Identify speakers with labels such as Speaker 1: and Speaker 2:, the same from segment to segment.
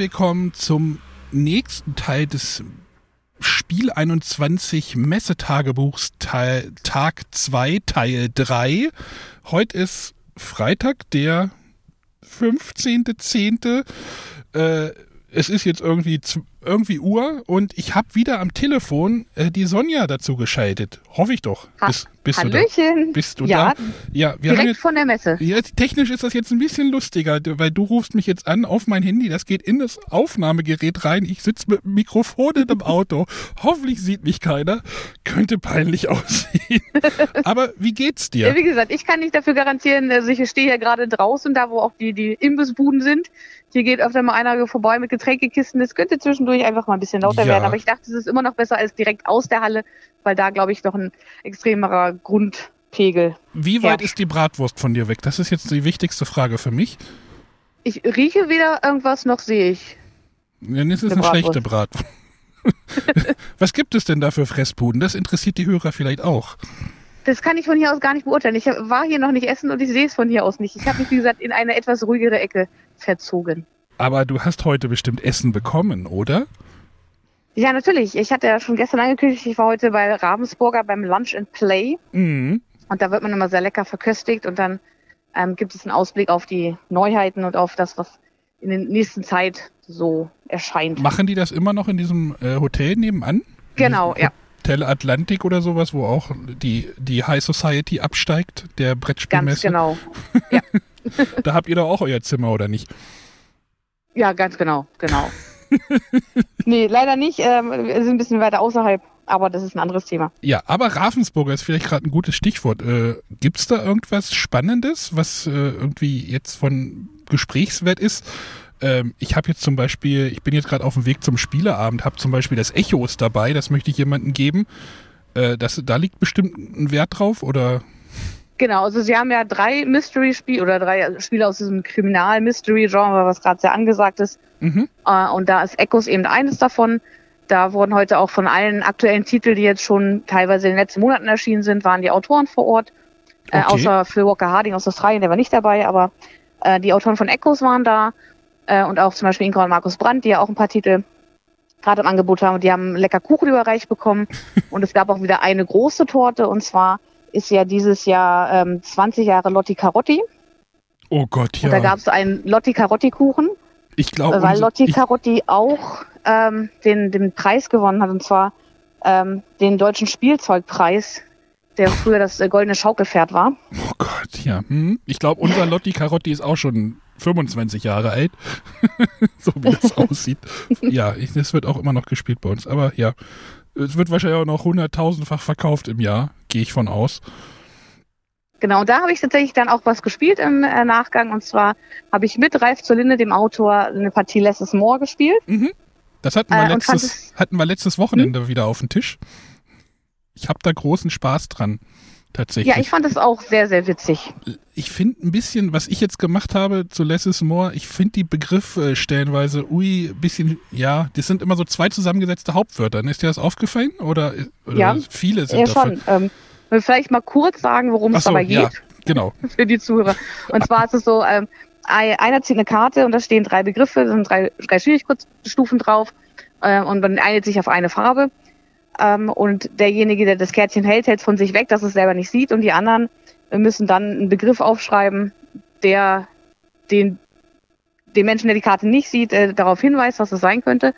Speaker 1: willkommen zum nächsten Teil des Spiel 21 Messetagebuchs Teil, Tag 2, Teil 3. Heute ist Freitag, der 15.10. Äh, es ist jetzt irgendwie irgendwie Uhr und ich habe wieder am Telefon äh, die Sonja dazu geschaltet. Hoffe ich doch.
Speaker 2: Bist, bist Hallöchen.
Speaker 1: Du da? Bist du ja, da?
Speaker 2: Ja, wir direkt jetzt, von der Messe.
Speaker 1: Ja, technisch ist das jetzt ein bisschen lustiger, weil du rufst mich jetzt an auf mein Handy. Das geht in das Aufnahmegerät rein. Ich sitze mit dem Mikrofon in dem Auto. Hoffentlich sieht mich keiner. Könnte peinlich aussehen. Aber wie geht's dir?
Speaker 2: Ja, wie gesagt, ich kann nicht dafür garantieren. Also ich stehe ja gerade draußen, da wo auch die, die Imbissbuden sind. Hier geht öfter mal einer vorbei mit Getränkekisten. Das könnte zwischendurch einfach mal ein bisschen lauter ja. werden. Aber ich dachte, es ist immer noch besser als direkt aus der Halle, weil da, glaube ich, noch ein extremerer Grundpegel.
Speaker 1: Wie weit ist die Bratwurst von dir weg? Das ist jetzt die wichtigste Frage für mich.
Speaker 2: Ich rieche weder irgendwas, noch sehe ich.
Speaker 1: Dann ist es eine, eine schlechte Bratwurst. Was gibt es denn da für Fressbuden? Das interessiert die Hörer vielleicht auch.
Speaker 2: Das kann ich von hier aus gar nicht beurteilen. Ich war hier noch nicht essen und ich sehe es von hier aus nicht. Ich habe mich, wie gesagt, in eine etwas ruhigere Ecke verzogen.
Speaker 1: Aber du hast heute bestimmt Essen bekommen, oder?
Speaker 2: Ja, natürlich. Ich hatte ja schon gestern angekündigt, ich war heute bei Ravensburger beim Lunch and Play. Mhm. Und da wird man immer sehr lecker verköstigt und dann ähm, gibt es einen Ausblick auf die Neuheiten und auf das, was in der nächsten Zeit so erscheint.
Speaker 1: Machen die das immer noch in diesem äh, Hotel nebenan?
Speaker 2: Genau, ja.
Speaker 1: Hotel Atlantik oder sowas, wo auch die, die High Society absteigt, der Brettspielmesse.
Speaker 2: Ganz genau. Ja.
Speaker 1: da habt ihr doch auch euer Zimmer, oder nicht?
Speaker 2: Ja, ganz genau, genau. nee, leider nicht. Ähm, wir sind ein bisschen weiter außerhalb, aber das ist ein anderes Thema.
Speaker 1: Ja, aber Ravensburger ist vielleicht gerade ein gutes Stichwort. Äh, Gibt es da irgendwas Spannendes, was äh, irgendwie jetzt von Gesprächswert ist? Ähm, ich habe jetzt zum Beispiel, ich bin jetzt gerade auf dem Weg zum Spieleabend, habe zum Beispiel das Echos dabei, das möchte ich jemandem geben. Äh, das, da liegt bestimmt ein Wert drauf, oder?
Speaker 2: Genau, also sie haben ja drei Mystery-Spiele oder drei Spiele aus diesem Kriminal-Mystery-Genre, was gerade sehr angesagt ist. Mhm. Äh, und da ist Echos eben eines davon. Da wurden heute auch von allen aktuellen Titeln, die jetzt schon teilweise in den letzten Monaten erschienen sind, waren die Autoren vor Ort. Äh, okay. Äh, außer Phil Walker Harding aus Australien, der war nicht dabei, aber äh, die Autoren von Echos waren da. Äh, und auch zum Beispiel Ingrid und Markus Brandt, die ja auch ein paar Titel gerade im Angebot haben. Und die haben lecker Kuchen überreicht bekommen. und es gab auch wieder eine große Torte und zwar ist ja dieses Jahr ähm, 20 Jahre Lotti Carotti.
Speaker 1: Oh Gott, ja.
Speaker 2: Und da gab es einen Lotti Carotti Kuchen.
Speaker 1: Ich glaube.
Speaker 2: Weil Lotti Carotti auch ähm, den, den Preis gewonnen hat, und zwar ähm, den deutschen Spielzeugpreis, der früher das äh, goldene Schaukelpferd war.
Speaker 1: Oh Gott, ja. Hm. Ich glaube, unser Lotti Carotti ist auch schon 25 Jahre alt. so wie das aussieht. Ja, das wird auch immer noch gespielt bei uns. Aber ja, es wird wahrscheinlich auch noch hunderttausendfach verkauft im Jahr, gehe ich von aus.
Speaker 2: Genau, da habe ich tatsächlich dann auch was gespielt im äh, Nachgang. Und zwar habe ich mit Ralf zur Linde, dem Autor, eine Partie Less is More gespielt. Mhm.
Speaker 1: Das hatten wir, äh, letztes, hatten wir letztes Wochenende hm? wieder auf dem Tisch. Ich habe da großen Spaß dran tatsächlich.
Speaker 2: Ja, ich fand es auch sehr, sehr witzig.
Speaker 1: Ich finde ein bisschen, was ich jetzt gemacht habe zu Less is More, ich finde die Begriffe stellenweise, ui, bisschen, ja, das sind immer so zwei zusammengesetzte Hauptwörter. Ist dir das aufgefallen? Oder, oder
Speaker 2: ja,
Speaker 1: viele sind
Speaker 2: ja, davon? schon. Ähm, vielleicht mal kurz sagen, worum es so, dabei geht. Ja,
Speaker 1: genau.
Speaker 2: Für die Zuhörer. Und zwar ist es so, ähm, einer zieht eine Karte und da stehen drei Begriffe, da sind drei, drei Schwierigkeitsstufen drauf äh, und man einigt sich auf eine Farbe. Ähm, und derjenige, der das Kärtchen hält, hält von sich weg, dass es selber nicht sieht. Und die anderen müssen dann einen Begriff aufschreiben, der den, den Menschen, der die Karte nicht sieht, äh, darauf hinweist, was es sein könnte.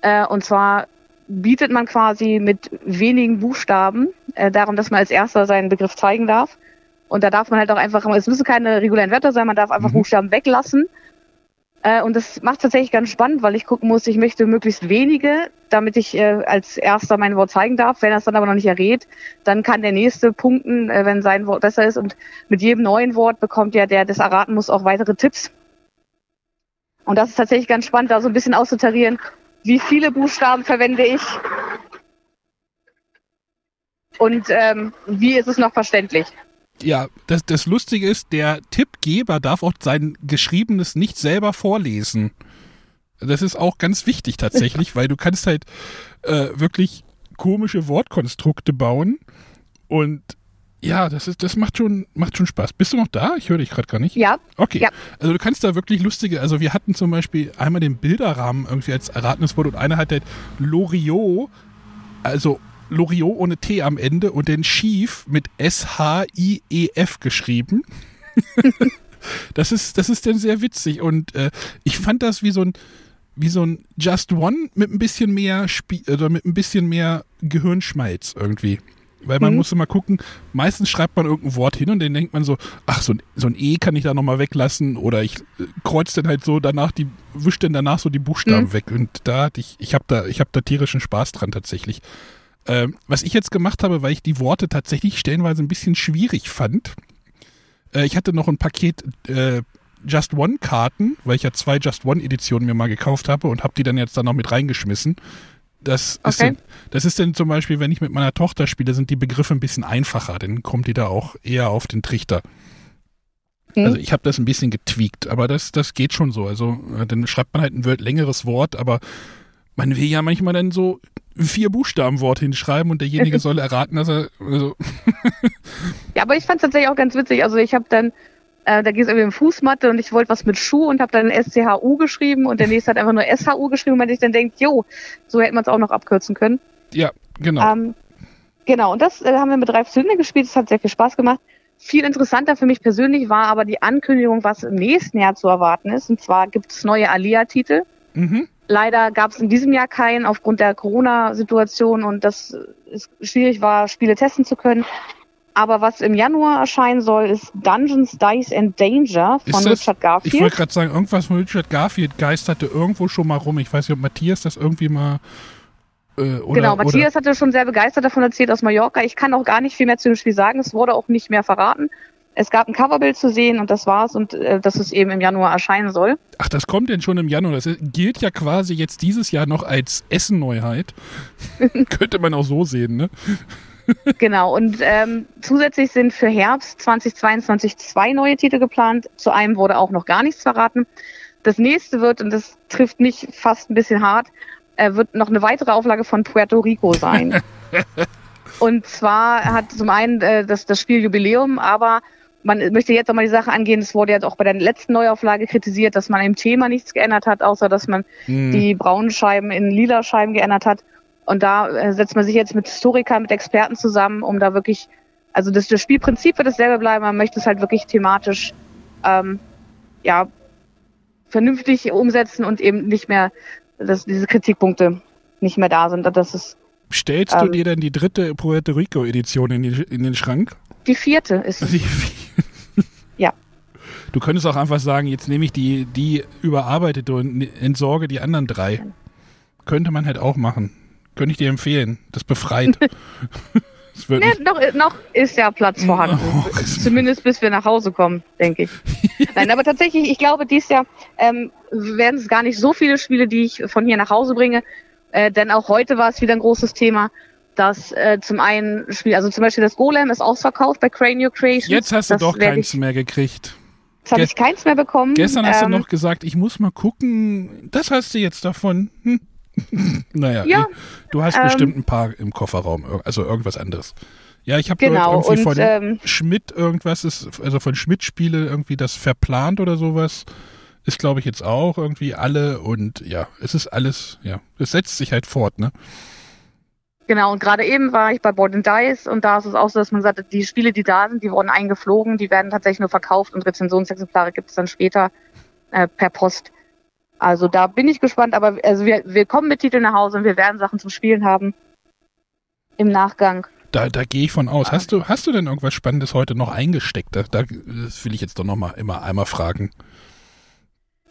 Speaker 2: Äh, und zwar bietet man quasi mit wenigen Buchstaben äh, darum, dass man als erster seinen Begriff zeigen darf. Und da darf man halt auch einfach, es müssen keine regulären Wörter sein, man darf einfach mhm. Buchstaben weglassen äh, und das macht tatsächlich ganz spannend, weil ich gucken muss, ich möchte möglichst wenige, damit ich äh, als erster mein Wort zeigen darf. Wenn er es dann aber noch nicht errät, dann kann der nächste punkten, äh, wenn sein Wort besser ist. Und mit jedem neuen Wort bekommt ja der, das erraten muss, auch weitere Tipps. Und das ist tatsächlich ganz spannend, da so ein bisschen auszutarieren, wie viele Buchstaben verwende ich und ähm, wie ist es noch verständlich
Speaker 1: ja, das, das Lustige ist, der Tippgeber darf auch sein Geschriebenes nicht selber vorlesen. Das ist auch ganz wichtig tatsächlich, weil du kannst halt äh, wirklich komische Wortkonstrukte bauen und Ja, das ist, das macht schon, macht schon Spaß. Bist du noch da? Ich höre dich gerade gar nicht.
Speaker 2: Ja.
Speaker 1: Okay.
Speaker 2: Ja.
Speaker 1: Also du kannst da wirklich lustige, also wir hatten zum Beispiel einmal den Bilderrahmen irgendwie als erratenes Wort und einer hat halt Loriot, also Loriot ohne T am Ende und den Schief mit S-H-I-E-F geschrieben. das ist, das ist dann sehr witzig und äh, ich fand das wie so ein, wie so ein Just One mit ein bisschen mehr Spie oder mit ein bisschen mehr Gehirnschmalz irgendwie. Weil man
Speaker 2: Mhm.
Speaker 1: muss immer gucken, meistens schreibt man irgendein Wort hin und dann denkt man so, ach, so ein, so ein E kann ich da nochmal weglassen oder ich äh, kreuz dann halt so danach die, wisch dann danach so die Buchstaben
Speaker 2: Mhm.
Speaker 1: weg. Und da hatte ich, ich habe da, ich habe da tierischen Spaß dran tatsächlich. Ähm, was ich jetzt gemacht habe, weil ich die Worte tatsächlich stellenweise ein bisschen schwierig fand, äh, ich hatte noch ein Paket äh, Just One Karten, weil ich ja zwei Just One Editionen mir mal gekauft habe und habe die dann jetzt da noch mit reingeschmissen. Das ist,
Speaker 2: Okay.
Speaker 1: dann, das ist dann zum Beispiel, wenn ich mit meiner Tochter spiele, sind die Begriffe ein bisschen einfacher, dann kommt die da auch eher auf den Trichter.
Speaker 2: Hm.
Speaker 1: Also ich habe das ein bisschen getweakt, aber das, das geht schon so. Also äh, dann schreibt man halt ein längeres Wort, aber man will ja manchmal dann so vier Buchstaben Wort hinschreiben und derjenige soll erraten, dass er also
Speaker 2: Ja, aber ich fand es tatsächlich auch ganz witzig. Also ich habe dann, äh, da ging es irgendwie um Fußmatte und ich wollte was mit Schuh und habe dann SCHU geschrieben und der nächste hat einfach nur SHU geschrieben, weil ich dann denkt, jo, so hätte man es auch noch abkürzen können.
Speaker 1: ja, genau.
Speaker 2: Ähm, genau, und das äh, haben wir mit drei Zylinder gespielt. Das hat sehr viel Spaß gemacht. Viel interessanter für mich persönlich war aber die Ankündigung, was im nächsten Jahr zu erwarten ist. Und zwar gibt es neue Alia-Titel.
Speaker 1: Mhm.
Speaker 2: Leider gab es in diesem Jahr keinen aufgrund der Corona-Situation und das es schwierig war, Spiele testen zu können. Aber was im Januar erscheinen soll, ist Dungeons, Dice and Danger von
Speaker 1: Ist das-
Speaker 2: Richard
Speaker 1: Ich
Speaker 2: Garfield.
Speaker 1: wollte gerade sagen, irgendwas von Richard Garfield geisterte irgendwo schon mal rum. Ich weiß nicht, ob Matthias das irgendwie mal äh, oder,
Speaker 2: genau,
Speaker 1: oder
Speaker 2: Matthias hatte schon sehr begeistert davon erzählt aus Mallorca. Ich kann auch gar nicht viel mehr zu dem Spiel sagen. Es wurde auch nicht mehr verraten. Es gab ein Coverbild zu sehen und das war's und äh, dass es eben im Januar erscheinen soll.
Speaker 1: Ach, das kommt denn schon im Januar. Das gilt ja quasi jetzt dieses Jahr noch als Essen-Neuheit. Könnte man auch so sehen, ne?
Speaker 2: genau. Und ähm, zusätzlich sind für Herbst 2022 zwei neue Titel geplant. Zu einem wurde auch noch gar nichts verraten. Das nächste wird, und das trifft mich fast ein bisschen hart, äh, wird noch eine weitere Auflage von Puerto Rico sein. und zwar hat zum einen äh, das, das Spiel Jubiläum, aber man möchte jetzt auch mal die Sache angehen, es wurde jetzt auch bei der letzten Neuauflage kritisiert, dass man im Thema nichts geändert hat, außer dass man
Speaker 1: Hm.
Speaker 2: die braunen Scheiben in lila Scheiben geändert hat. Und da äh, setzt man sich jetzt mit Historikern, mit Experten zusammen, um da wirklich, also das, das Spielprinzip wird dasselbe bleiben, man möchte es halt wirklich thematisch, ähm, ja, vernünftig umsetzen und eben nicht mehr, dass diese Kritikpunkte nicht mehr da sind. Das ist
Speaker 1: Stellst du
Speaker 2: ähm,
Speaker 1: dir denn die dritte Puerto Rico-Edition in, in den Schrank?
Speaker 2: Die vierte ist es.
Speaker 1: Die-
Speaker 2: Ja.
Speaker 1: Du könntest auch einfach sagen, jetzt nehme ich die, die überarbeitete und entsorge die anderen drei. Könnte man halt auch machen. Könnte ich dir empfehlen. Das befreit. das
Speaker 2: Nee, noch, noch ist ja Platz vorhanden.
Speaker 1: Oh,
Speaker 2: Zumindest bis wir nach Hause kommen, denke ich. Nein, aber tatsächlich, ich glaube, dies Jahr ähm, werden es gar nicht so viele Spiele, die ich von hier nach Hause bringe. Äh, denn auch heute war es wieder ein großes Thema, dass äh, zum einen Spiel, also zum Beispiel das Golem ist ausverkauft bei Cranial Creations.
Speaker 1: jetzt hast du
Speaker 2: das
Speaker 1: doch keins
Speaker 2: Ich,
Speaker 1: mehr gekriegt.
Speaker 2: jetzt habe ich keins mehr bekommen.
Speaker 1: Gestern hast
Speaker 2: ähm,
Speaker 1: du noch gesagt, ich muss mal gucken. Das hast du jetzt davon. Hm. naja,
Speaker 2: Ja,
Speaker 1: eh, du hast
Speaker 2: ähm,
Speaker 1: bestimmt ein paar im Kofferraum, also irgendwas anderes. Ja, ich habe
Speaker 2: Genau,
Speaker 1: gehört, irgendwie
Speaker 2: und
Speaker 1: von
Speaker 2: ähm,
Speaker 1: Schmidt irgendwas ist, also von Schmidt Spiele irgendwie das verplant oder sowas. Ist, glaube ich, jetzt auch irgendwie alle und ja, es ist alles, ja, es setzt sich halt fort, ne?
Speaker 2: Genau, und gerade eben war ich bei Board and Dice und da ist es auch so, dass man sagt, die Spiele, die da sind, die wurden eingeflogen, die werden tatsächlich nur verkauft und Rezensionsexemplare gibt es dann später äh, per Post. Also da bin ich gespannt, aber also wir, wir kommen mit Titeln nach Hause und wir werden Sachen zum Spielen haben im Nachgang.
Speaker 1: Da, da gehe ich von aus. Hast du, hast du denn irgendwas Spannendes heute noch eingesteckt? Da, da das will ich jetzt doch noch mal immer einmal fragen.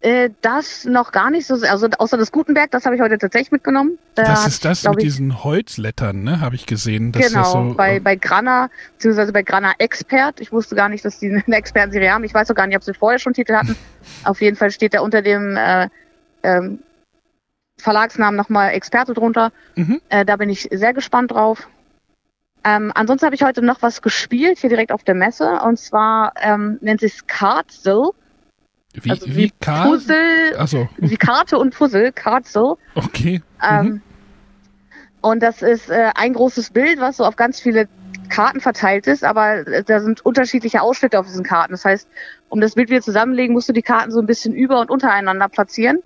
Speaker 2: Äh, das noch gar nicht so, sehr- also außer das Gutenberg, das habe ich heute tatsächlich mitgenommen. Da hat,
Speaker 1: ist das
Speaker 2: glaub
Speaker 1: mit
Speaker 2: ich,
Speaker 1: diesen Holzlettern, ne? Habe ich gesehen. dass
Speaker 2: genau,
Speaker 1: das so,
Speaker 2: bei, bei Grana, beziehungsweise bei Grana Expert. Ich wusste gar nicht, dass die eine Expertenserie haben. Ich weiß auch gar nicht, ob sie vorher schon Titel hatten. Auf jeden Fall steht da unter dem äh, ähm, Verlagsnamen nochmal Experte drunter.
Speaker 1: Mhm.
Speaker 2: Äh, da bin ich sehr gespannt drauf. Ähm, ansonsten habe ich heute noch was gespielt, hier direkt auf der Messe. Und zwar ähm, nennt sich Cardsel.
Speaker 1: Wie,
Speaker 2: also
Speaker 1: wie,
Speaker 2: wie? Puzzle,
Speaker 1: Achso,
Speaker 2: wie Karte und Puzzle, Cardsel.
Speaker 1: okay.
Speaker 2: Ähm,
Speaker 1: Mhm.
Speaker 2: Und das ist äh, ein großes Bild, was so auf ganz viele Karten verteilt ist, aber äh, da sind unterschiedliche Ausschnitte auf diesen Karten. Das heißt, um das Bild wieder zusammenlegen, musst du die Karten so ein bisschen über und untereinander platzieren.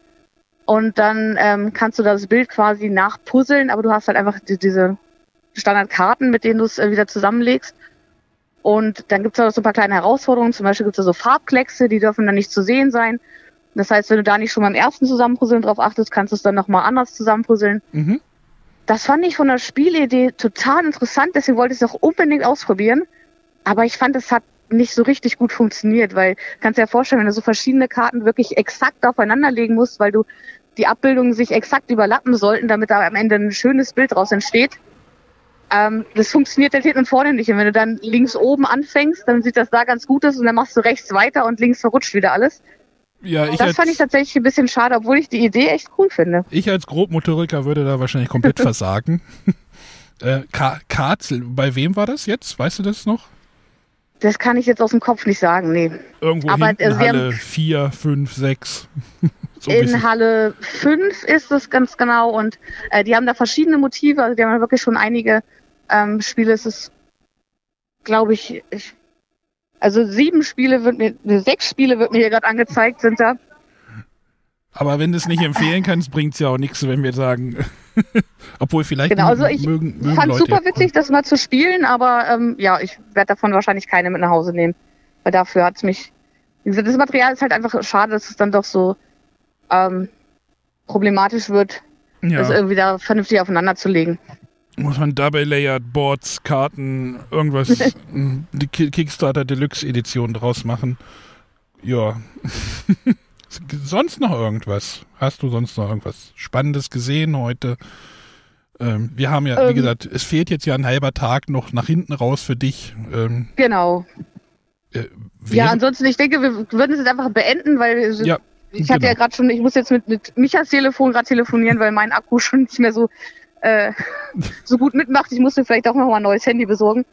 Speaker 2: Und dann ähm, kannst du das Bild quasi nachpuzzeln, aber du hast halt einfach die, diese Standardkarten, mit denen du es äh, wieder zusammenlegst. Und dann gibt es auch so ein paar kleine Herausforderungen. Zum Beispiel gibt es so Farbkleckse, die dürfen dann nicht zu sehen sein. Das heißt, wenn du da nicht schon beim ersten Zusammenpuzzeln drauf achtest, kannst du es dann nochmal anders zusammenpuzzeln.
Speaker 1: Mhm.
Speaker 2: Das fand ich von der Spielidee total interessant, deswegen wollte ich es auch unbedingt ausprobieren. Aber ich fand, es hat nicht so richtig gut funktioniert, weil kannst dir ja vorstellen, wenn du so verschiedene Karten wirklich exakt aufeinander legen musst, weil du die Abbildungen sich exakt überlappen sollten, damit da am Ende ein schönes Bild draus entsteht. Ähm, das funktioniert dann hinten und vorne nicht. Und wenn du dann links oben anfängst, dann sieht das da ganz gut aus und dann machst du rechts weiter und links verrutscht wieder alles.
Speaker 1: Ja, ich
Speaker 2: das
Speaker 1: als,
Speaker 2: fand ich tatsächlich ein bisschen schade, obwohl ich die Idee echt cool finde.
Speaker 1: ich als Grobmotoriker würde da wahrscheinlich komplett versagen. äh, Ka Karzel, bei wem war das jetzt? Weißt du das noch?
Speaker 2: Das kann ich jetzt aus dem Kopf nicht sagen, nee.
Speaker 1: Irgendwo
Speaker 2: Aber,
Speaker 1: hinten
Speaker 2: sie
Speaker 1: Halle
Speaker 2: haben-
Speaker 1: 4, 5, 6. so
Speaker 2: In
Speaker 1: bisschen.
Speaker 2: Halle 5 ist es ganz genau und äh, die haben da verschiedene Motive, also die haben wirklich schon einige ähm, Spiele. Es ist, glaube ich, ich, also sieben Spiele wird mir, ne, sechs Spiele wird mir hier gerade angezeigt, sind da.
Speaker 1: Aber wenn du es nicht empfehlen kannst, bringt es ja auch nichts, wenn wir sagen. Obwohl vielleicht
Speaker 2: Genau, also ich
Speaker 1: mögen, mögen
Speaker 2: Fand super witzig, das mal zu spielen, aber ähm, ja, ich werde davon wahrscheinlich keine mit nach Hause nehmen. Weil dafür hat's mich. Wie gesagt, das Material ist halt einfach schade, dass es dann doch so ähm, problematisch wird, das
Speaker 1: Ja,
Speaker 2: irgendwie da vernünftig aufeinander zu legen.
Speaker 1: Muss man Double-Layered Boards, Karten, irgendwas, mh, die Ki- Kickstarter Deluxe Edition draus machen. Ja. sonst noch irgendwas? Hast du sonst noch irgendwas Spannendes gesehen heute? Ähm, wir haben ja, wie
Speaker 2: Ähm.
Speaker 1: gesagt, es fehlt jetzt ja ein halber Tag noch nach hinten raus für dich. Ähm,
Speaker 2: Genau.
Speaker 1: äh,
Speaker 2: Ja, ansonsten, ich denke, wir würden es jetzt einfach beenden, weil
Speaker 1: Ja,
Speaker 2: ich hatte
Speaker 1: genau.
Speaker 2: ja gerade schon, ich muss jetzt mit, mit Michas Telefon gerade telefonieren, weil mein Akku schon nicht mehr so, äh, so gut mitmacht. Ich musste vielleicht auch noch mal ein neues Handy besorgen.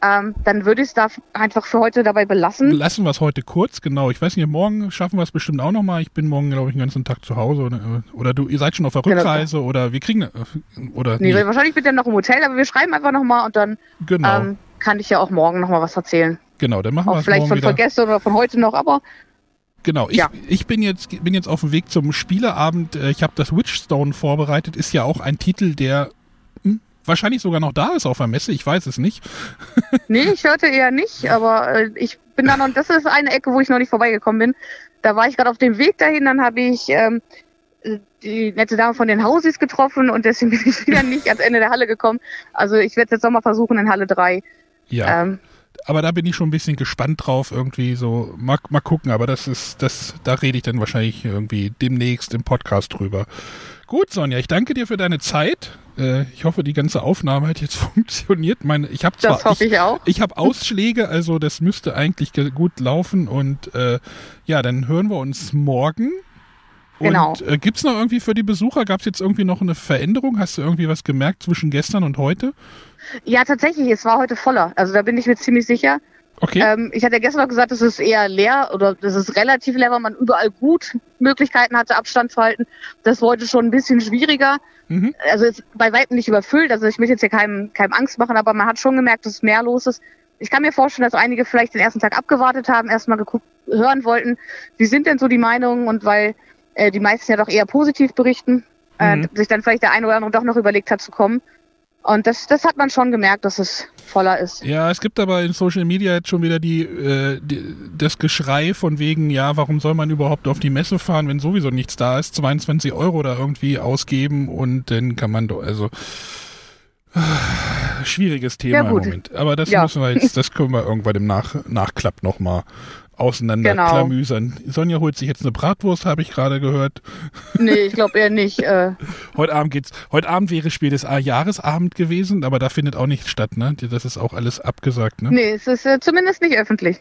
Speaker 2: Ähm, dann würde ich es da einfach für heute dabei belassen.
Speaker 1: Lassen wir es heute kurz, genau. Ich weiß nicht, morgen schaffen wir es bestimmt auch nochmal. Ich bin morgen, glaube ich, den ganzen Tag zu Hause. Oder, oder du, ihr seid schon auf der
Speaker 2: Genau.
Speaker 1: Rückreise oder wir kriegen, äh, oder,
Speaker 2: Nee,
Speaker 1: nee,
Speaker 2: wahrscheinlich wird er noch im Hotel, aber wir schreiben einfach noch mal und dann
Speaker 1: genau,
Speaker 2: ähm, kann ich ja auch morgen noch mal was erzählen.
Speaker 1: genau, dann machen wir es
Speaker 2: vielleicht
Speaker 1: morgen
Speaker 2: von,
Speaker 1: wieder.
Speaker 2: von gestern oder von heute noch, aber
Speaker 1: Genau, ich,
Speaker 2: Ja.
Speaker 1: ich bin jetzt bin jetzt auf dem Weg zum Spieleabend. Äh, Ich habe das Witchstone vorbereitet. Ist ja auch ein Titel, der hm, wahrscheinlich sogar noch da ist auf der Messe. Ich weiß es nicht.
Speaker 2: nee, ich hörte eher nicht, aber äh, ich bin da noch, das ist eine Ecke, wo ich noch nicht vorbeigekommen bin. Da war ich gerade auf dem Weg dahin, dann habe ich ähm, die nette Dame von den Hausis getroffen und deswegen bin ich wieder nicht ans Ende der Halle gekommen. Also ich werde jetzt nochmal versuchen in Halle 3.
Speaker 1: Ja,
Speaker 2: Ähm,
Speaker 1: aber da bin ich schon ein bisschen gespannt drauf. Irgendwie so mal, mal gucken. Aber das ist das, da rede ich dann wahrscheinlich irgendwie demnächst im Podcast drüber. Gut, Sonja, ich danke dir für deine Zeit. Äh, ich hoffe, die ganze Aufnahme hat jetzt funktioniert. Meine, ich habe zwar
Speaker 2: das hoffe ich auch.
Speaker 1: Ich habe Ausschläge, also das müsste eigentlich ge- gut laufen. Und äh, ja, dann hören wir uns morgen. Und
Speaker 2: Genau.
Speaker 1: äh, gibt's noch irgendwie für die Besucher, gab's jetzt irgendwie noch eine Veränderung? Hast du irgendwie was gemerkt zwischen gestern und heute?
Speaker 2: Ja, tatsächlich, es war heute voller. Also da bin ich mir ziemlich sicher.
Speaker 1: Okay.
Speaker 2: Ähm, ich hatte ja gestern noch gesagt, es ist eher leer oder es ist relativ leer, weil man überall gut Möglichkeiten hatte, Abstand zu halten. Das war heute schon ein bisschen schwieriger.
Speaker 1: Mhm.
Speaker 2: Also jetzt bei weitem nicht überfüllt. Also ich will jetzt hier keinem, keinem Angst machen, aber man hat schon gemerkt, dass mehr los ist. Ich kann mir vorstellen, dass einige vielleicht den ersten Tag abgewartet haben, erstmal geguckt, hören wollten, wie sind denn so die Meinungen und weil äh, die meisten ja doch eher positiv berichten, äh,
Speaker 1: Mhm.
Speaker 2: sich dann vielleicht der eine oder andere doch noch überlegt hat zu kommen. Und das, das hat man schon gemerkt, dass es voller ist.
Speaker 1: Ja, es gibt aber in Social Media jetzt schon wieder die, äh, die, das Geschrei von wegen, ja, warum soll man überhaupt auf die Messe fahren, wenn sowieso nichts da ist, 22 Euro da irgendwie ausgeben und dann kann man doch, also schwieriges Thema
Speaker 2: Ja,
Speaker 1: im. Moment. Aber das
Speaker 2: Ja.
Speaker 1: müssen wir jetzt, das können wir irgendwann im Nach Nachklapp nochmal
Speaker 2: Genau.
Speaker 1: klamüsern. Sonja holt sich jetzt eine Bratwurst, habe ich gerade gehört.
Speaker 2: Nee, ich glaube eher nicht. Äh,
Speaker 1: Heute Abend geht's, heute Abend wäre Spiel des Jahresabend gewesen, aber da findet auch nichts statt, ne? Das ist auch alles abgesagt, ne?
Speaker 2: nee, es ist äh, zumindest nicht öffentlich.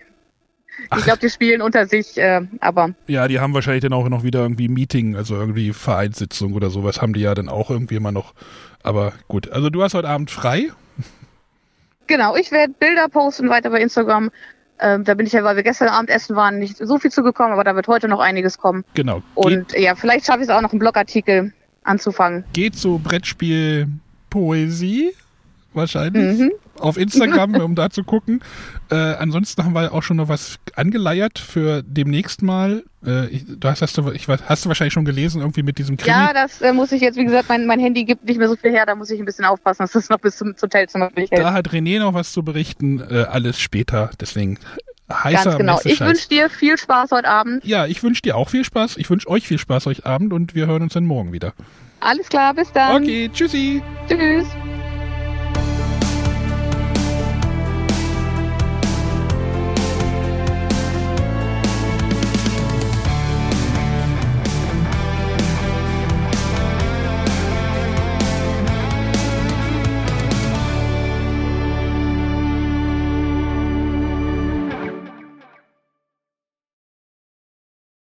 Speaker 1: Ach.
Speaker 2: Ich glaube, die spielen unter sich, äh, aber
Speaker 1: Ja, die haben wahrscheinlich dann auch noch wieder irgendwie Meeting, also irgendwie Vereinssitzung oder sowas haben die ja dann auch irgendwie immer noch. Aber gut, also du hast heute Abend frei.
Speaker 2: genau, ich werde Bilder posten weiter bei Instagram. Ähm, da bin ich ja, weil wir gestern Abend essen waren, nicht so viel zugekommen, aber da wird heute noch einiges kommen.
Speaker 1: Genau. Geht,
Speaker 2: Und ja, vielleicht schaffe ich es auch noch, einen Blogartikel anzufangen.
Speaker 1: geht zu Brettspiel Poesie wahrscheinlich.
Speaker 2: Mhm.
Speaker 1: Auf Instagram, um da zu gucken. Äh, ansonsten haben wir auch schon noch was angeleiert für demnächst mal. Äh, ich, du hast, hast, du, ich, hast du wahrscheinlich schon gelesen, irgendwie mit diesem Krimi.
Speaker 2: Ja, das äh, muss ich jetzt, wie gesagt, mein, mein Handy gibt nicht mehr so viel her, da muss ich ein bisschen aufpassen, dass das noch bis zum Hotelzimmer durchhält.
Speaker 1: da hat René noch was zu berichten. Äh, alles später. Deswegen heißer
Speaker 2: Ganz genau. Ich wünsche dir viel Spaß heute Abend.
Speaker 1: Ja, ich wünsche dir auch viel Spaß. Ich wünsche euch viel Spaß heute Abend und wir hören uns dann morgen wieder.
Speaker 2: Alles klar, bis dann.
Speaker 1: Okay, tschüssi.
Speaker 2: Tschüss.